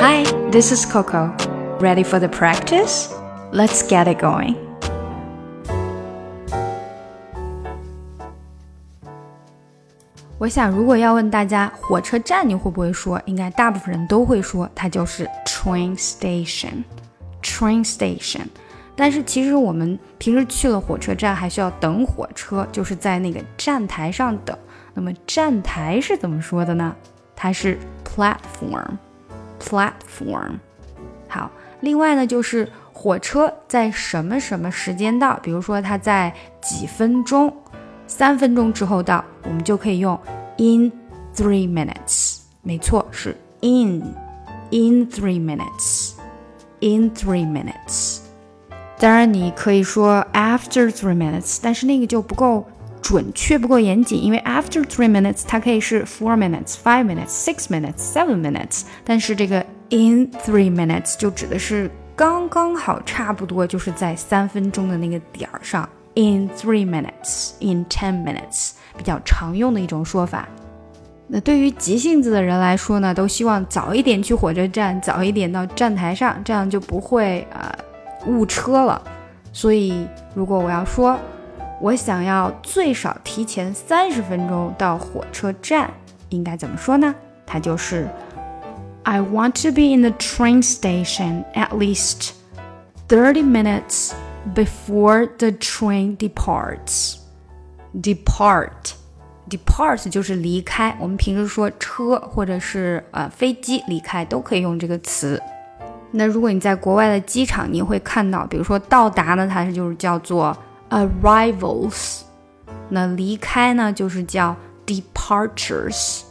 Hi, this is Coco. Ready for the practice? Let's get it going. 我想，如果要问大家火车站你会不会说，应该大部分人都会说，它就是 train station。train station。但是其实我们平时去了火车站，还需要等火车，就是在那个站台上等。那么站台是怎么说的呢？它是 platform，。好，另外呢，就是火车在什么什么时间到，比如说它在几分钟、三分钟之后到，我们就可以用 in three minutes。没错，是 in，in three minutes，in three minutes。当然，你可以说 after three minutes，但是那个就不够准确，不够严谨，因为 after three minutes 它可以是 four minutes、five minutes、six minutes、seven minutes，但是这个 in three minutes 就指的是刚刚好，差不多就是在三分钟的那个点儿上。in three minutes、in ten minutes 比较常用的一种说法。那对于急性子的人来说呢，都希望早一点去火车站，早一点到站台上，这样就不会呃。误车了，所以如果我要说，我想要最少提前三十分钟到火车站，应该怎么说呢？它就是 I want to be in the train station at least thirty minutes before the train departs. Depart, depart 就是离开。我们平时说车或者是呃飞机离开都可以用这个词。那如果你在国外的机场，你会看到，比如说到达呢，它是就是叫做 arrivals，那离开呢就是叫 departures。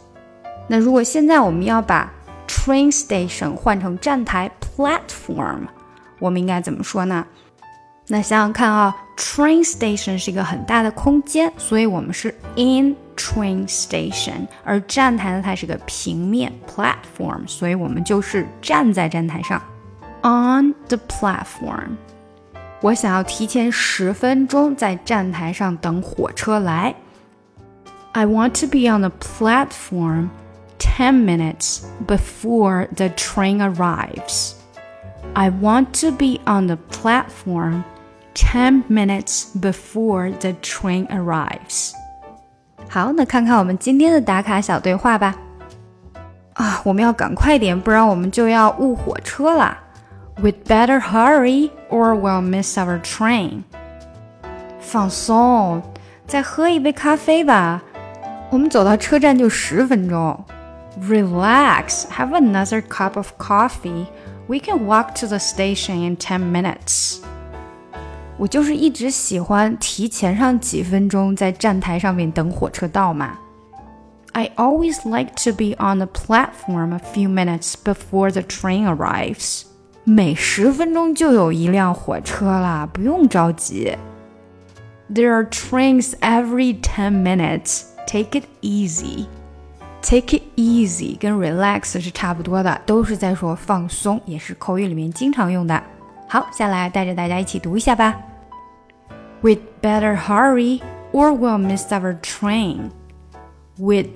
那如果现在我们要把 train station 换成站台 platform，我们应该怎么说呢？那想想看啊，train station 是一个很大的空间，所以我们是 in train station，而站台呢，它是个平面 platform，所以我们就是站在站台上。on the platform。 我想要提前十分钟在站台上等火车来。I want to be on the platform ten minutes before the train arrives. I want to be on the platform ten minutes before the train arrives. 好，那看看我们今天的打卡小对话吧。啊，我们要赶快点，不然我们就要误火车了。 We'd better hurry or we'll miss our train. 放松，再喝一杯咖啡吧。我们走到车站就十分钟。Relax, have another cup of coffee. We can walk to the station in ten minutes. 我就是一直喜欢提前上几分钟在站台上面等火车到嘛。I always like to be on the platform a few minutes before the train arrives. 每十分钟就有一辆火车啦，不用着急。There are trains every ten minutes. Take it easy. Take it easy 跟 relax 是差不多的，都是在说放松，也是口语里面经常用的。好，下来带着大家一起读一下吧。We'd better hurry or we'll miss our train. We'd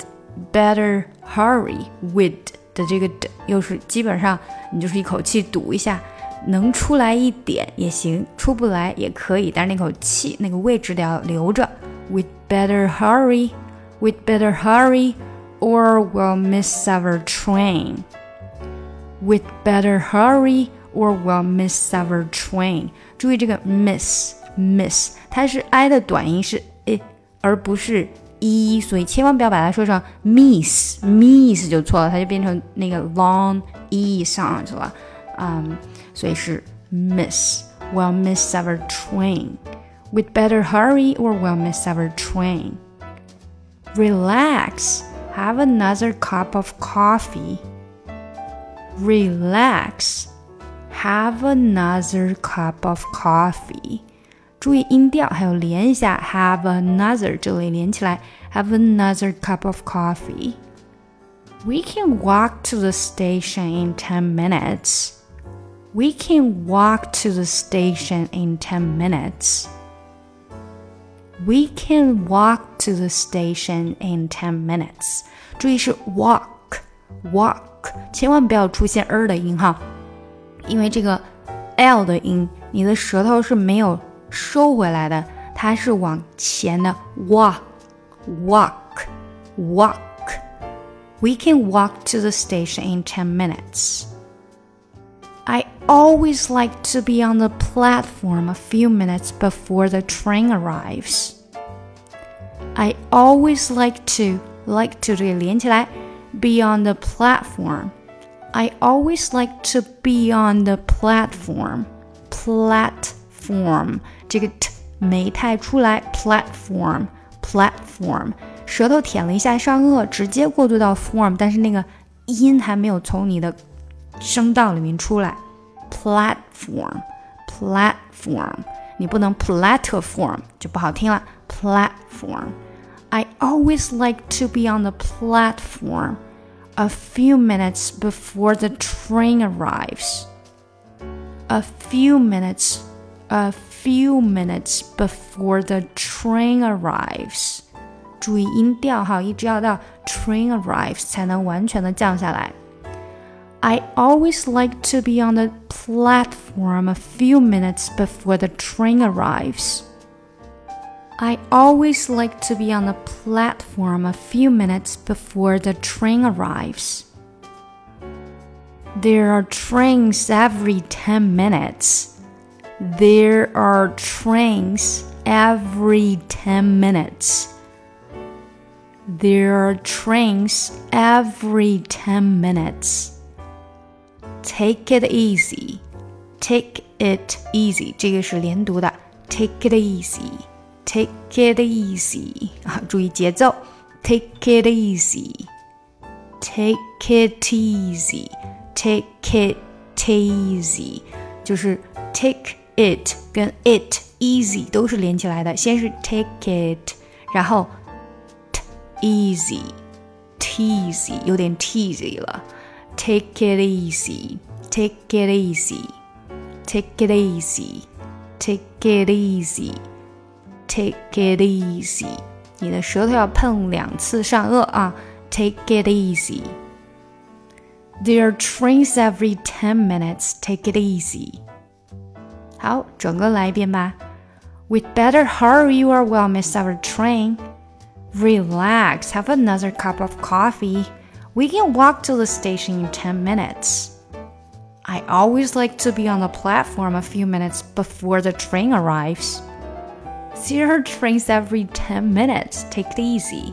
better hurry. We'd 的这个的又是基本上你就是一口气读一下，能出来一点也行，出不来也可以，但是那口气那个位置得要留着。We'd better hurry, we'd better hurry, or we'll miss our train. We'd better hurry, or we'll miss our train. 注意这个 miss miss，它是 i 的短音是 i，而不是。一，所以千万不要把它说成 miss miss 就错了，它就变成那个 long e sound 了，嗯，所以是 miss。We'll miss our train. We'd better hurry or we'll miss our train. Relax. Have another cup of coffee. Relax. Have another cup of coffee. 注意音调，还有连一下，have another 这里连起来，have another cup of coffee。We can walk to the station in ten minutes. We can walk to the station in ten minutes. We can walk to the station in ten minutes. 注意是 walk walk 千万不要出现 er 的音哈，因为这个 l 的音，你的舌头是没有 收回来的，它是往前的 walk walk walk。We can walk to the station in 10 minutes. I always like to be on the platform a few minutes before the train arrives. I always like to like to 这个连起来，be on the platform. I always like to be on the platform. Platform 这个 t 没太出来，platform platform 舌头舔了一下上颚，直接过渡到 form，但是那个音还没有从你的声道里面出来。platform platform 你不能 platform 就不好听了。platform I always like to be on the platform a few minutes before the train arrives. A few minutes, a few minutes before the train arrives. 注意音调哈，一直要到 train arrives 才能完全的降下来。I always like to be on the platform a few minutes before the train arrives. I always like to be on the platform a few minutes before the train arrives. There are trains every 10 minutes. There are trains every 10 minutes. There are trains every 10 minutes. Take it easy. Take it easy. 这个是连读的。Take it easy. Take it easy 啊，注意节奏。Take it easy. Take it easy. Take it easy. 就是 take it 跟 it easy 都是连起来的。先是 take it，然后 easy teasy 有点 teasy 了。Take it easy. Take it easy. Take it easy. Take it easy. Take it easy，你的舌头要碰两次上颚啊。Take it easy. There are trains every ten minutes. Take it easy. 好，整个来一遍吧。We'd better hurry or we'll miss our train. Relax, have another cup of coffee. We can walk to the station in 10 minutes. I always like to be on the platform a few minutes before the train arrives. Zero trains every 10 minutes. Take it easy.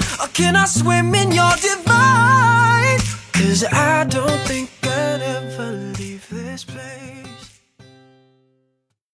Or can I swim in your divine? Cause I don't think